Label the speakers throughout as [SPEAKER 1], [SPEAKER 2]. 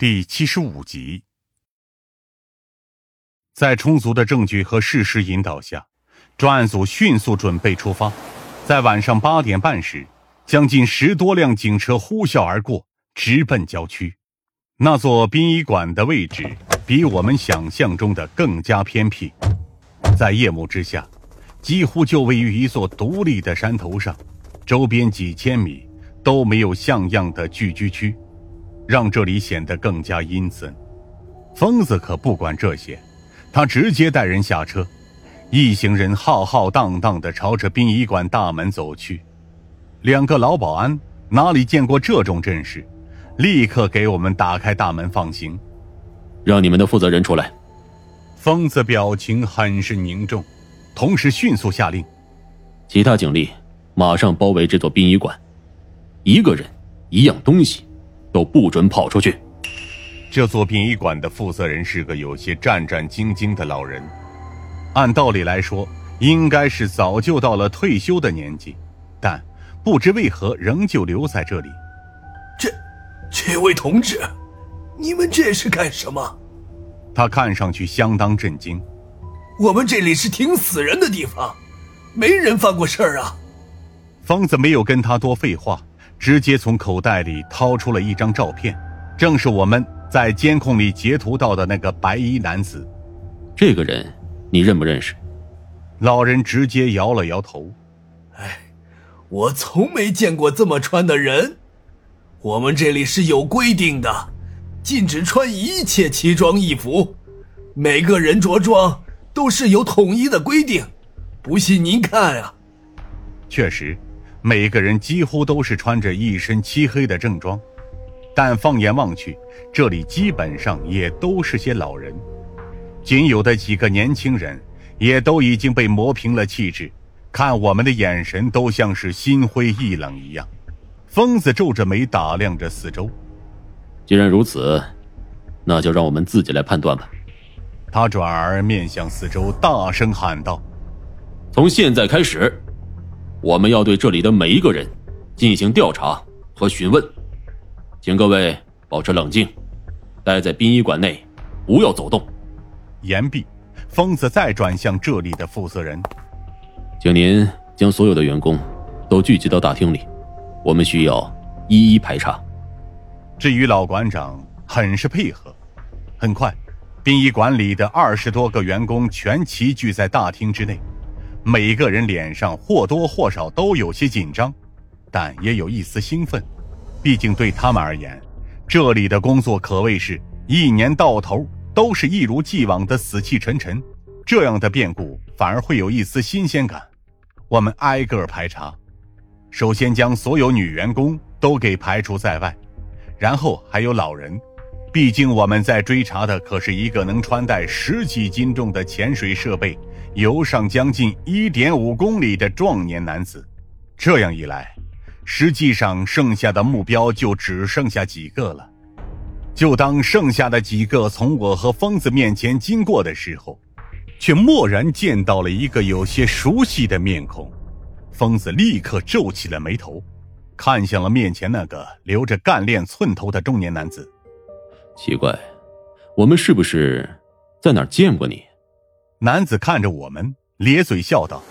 [SPEAKER 1] 第七十五集，在充足的证据和事实引导下，专案组迅速准备出发。在晚上八点半时，将近十多辆警车呼啸而过，直奔郊区。那座殡仪馆的位置比我们想象中的更加偏僻，在夜幕之下，几乎就位于一座独立的山头上，周边几千米都没有像样的聚居区。让这里显得更加阴森。疯子可不管这些，他直接带人下车，一行人浩浩荡荡地朝着殡仪馆大门走去。两个老保安哪里见过这种阵势，立刻给我们打开大门放行，
[SPEAKER 2] 让你们的负责人出来。
[SPEAKER 1] 疯子表情很是凝重，同时迅速下令：
[SPEAKER 2] 其他警力马上包围这座殡仪馆，一个人，一样东西。都不准跑出去。
[SPEAKER 1] 这座殡仪馆的负责人是个有些战战兢兢的老人，按道理来说，应该是早就到了退休的年纪，但不知为何仍旧留在这里。
[SPEAKER 3] 这，这位同志，你们这是干什么？
[SPEAKER 1] 他看上去相当震惊。
[SPEAKER 3] 我们这里是停死人的地方，没人犯过事儿啊。
[SPEAKER 1] 疯子没有跟他多废话。直接从口袋里掏出了一张照片，正是我们在监控里截图到的那个白衣男子。
[SPEAKER 2] 这个人你认不认识？
[SPEAKER 1] 老人直接摇了摇头。
[SPEAKER 3] 哎，我从没见过这么穿的人。我们这里是有规定的，禁止穿一切奇装异服。每个人着装都是有统一的规定。不信您看啊。
[SPEAKER 1] 确实。每个人几乎都是穿着一身漆黑的正装，但放眼望去，这里基本上也都是些老人，仅有的几个年轻人也都已经被磨平了气质，看我们的眼神都像是心灰意冷一样。疯子皱着眉打量着四周。
[SPEAKER 2] 既然如此，那就让我们自己来判断吧。
[SPEAKER 1] 他转而面向四周，大声喊道：“
[SPEAKER 2] 从现在开始。”我们要对这里的每一个人进行调查和询问，请各位保持冷静，待在殡仪馆内，不要走动。
[SPEAKER 1] 言毕，疯子再转向这里的负责人，
[SPEAKER 2] 请您将所有的员工都聚集到大厅里，我们需要一一排查。
[SPEAKER 1] 至于老馆长，很是配合。很快，殡仪馆里的二十多个员工全齐聚在大厅之内。每个人脸上或多或少都有些紧张，但也有一丝兴奋。毕竟对他们而言，这里的工作可谓是一年到头都是一如既往的死气沉沉，这样的变故反而会有一丝新鲜感。我们挨个排查，首先将所有女员工都给排除在外，然后还有老人。毕竟我们在追查的可是一个能穿戴十几斤重的潜水设备。游上将近一点五公里的壮年男子，这样一来，实际上剩下的目标就只剩下几个了。就当剩下的几个从我和疯子面前经过的时候，却蓦然见到了一个有些熟悉的面孔。疯子立刻皱起了眉头，看向了面前那个留着干练寸头的中年男子。
[SPEAKER 2] 奇怪，我们是不是在哪儿见过你？
[SPEAKER 1] 男子看着我们，咧嘴笑道：“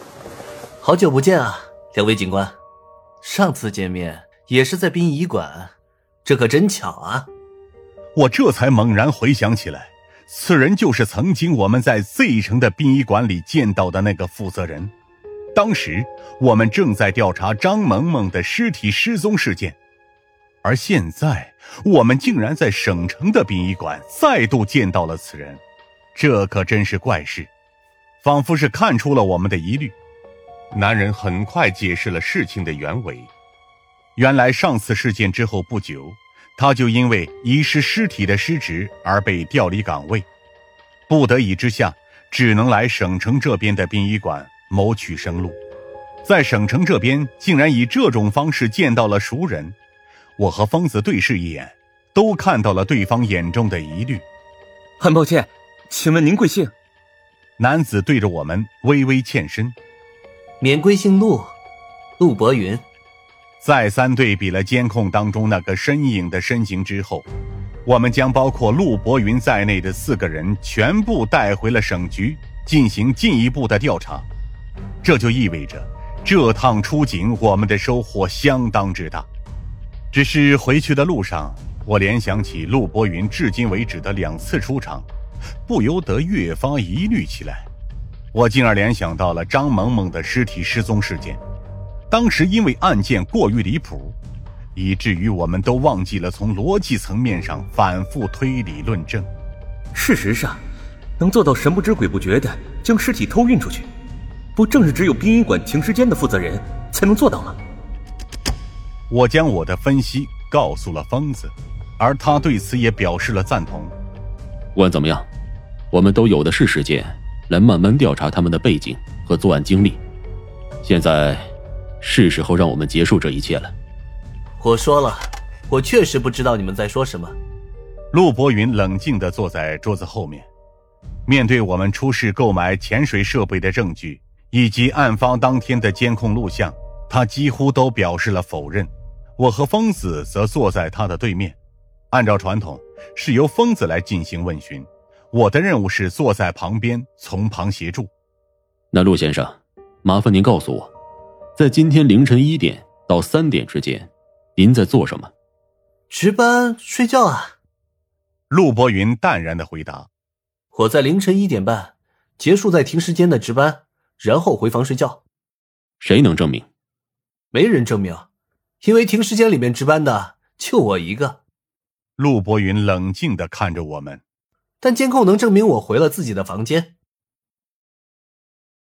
[SPEAKER 4] 好久不见啊，两位警官。上次见面也是在殡仪馆，这可真巧啊！”
[SPEAKER 1] 我这才猛然回想起来，此人就是曾经我们在 Z 城的殡仪馆里见到的那个负责人。当时我们正在调查张萌萌的尸体失踪事件，而现在我们竟然在省城的殡仪馆再度见到了此人，这可真是怪事。仿佛是看出了我们的疑虑，男人很快解释了事情的原委。原来上次事件之后不久，他就因为遗失尸体的失职而被调离岗位，不得已之下，只能来省城这边的殡仪馆谋取生路。在省城这边竟然以这种方式见到了熟人，我和疯子对视一眼，都看到了对方眼中的疑虑。
[SPEAKER 5] 很抱歉，请问您贵姓？
[SPEAKER 1] 男子对着我们微微欠身，
[SPEAKER 4] 免贵姓陆，陆博云。
[SPEAKER 1] 再三对比了监控当中那个身影的身形之后，我们将包括陆博云在内的四个人全部带回了省局，进行进一步的调查。这就意味着，这趟出警我们的收获相当之大。只是回去的路上，我联想起陆博云至今为止的两次出场，不由得越发疑虑起来。我进而联想到了张萌萌的尸体失踪事件，当时因为案件过于离谱。以至于我们都忘记了从逻辑层面上反复推理论证。
[SPEAKER 5] 事实上，能做到神不知鬼不觉的将尸体偷运出去，不正是只有殡仪馆停尸间的负责人才能做到吗？
[SPEAKER 1] 我将我的分析告诉了疯子，而他对此也表示了赞同。
[SPEAKER 2] 不管怎么样，我们都有的是时间来慢慢调查他们的背景和作案经历。现在，是时候让我们结束这一切了。
[SPEAKER 4] 我说了，我确实不知道你们在说什么。
[SPEAKER 1] 陆博云冷静地坐在桌子后面，面对我们出示购买潜水设备的证据以及案发当天的监控录像，他几乎都表示了否认。我和疯子则坐在他的对面。按照传统，是由疯子来进行问询，我的任务是坐在旁边从旁协助。
[SPEAKER 2] 那陆先生，麻烦您告诉我，在今天凌晨一点到三点之间。您在做什么？
[SPEAKER 4] 值班睡觉啊。
[SPEAKER 1] 陆博云淡然的回答：“
[SPEAKER 4] 我在凌晨一点半结束在停尸间的值班，然后回房睡觉。”
[SPEAKER 2] 谁能证明？
[SPEAKER 4] 没人证明，因为停尸间里面值班的就我一个。
[SPEAKER 1] 陆博云冷静的看着我们，
[SPEAKER 4] 但监控能证明我回了自己的房间。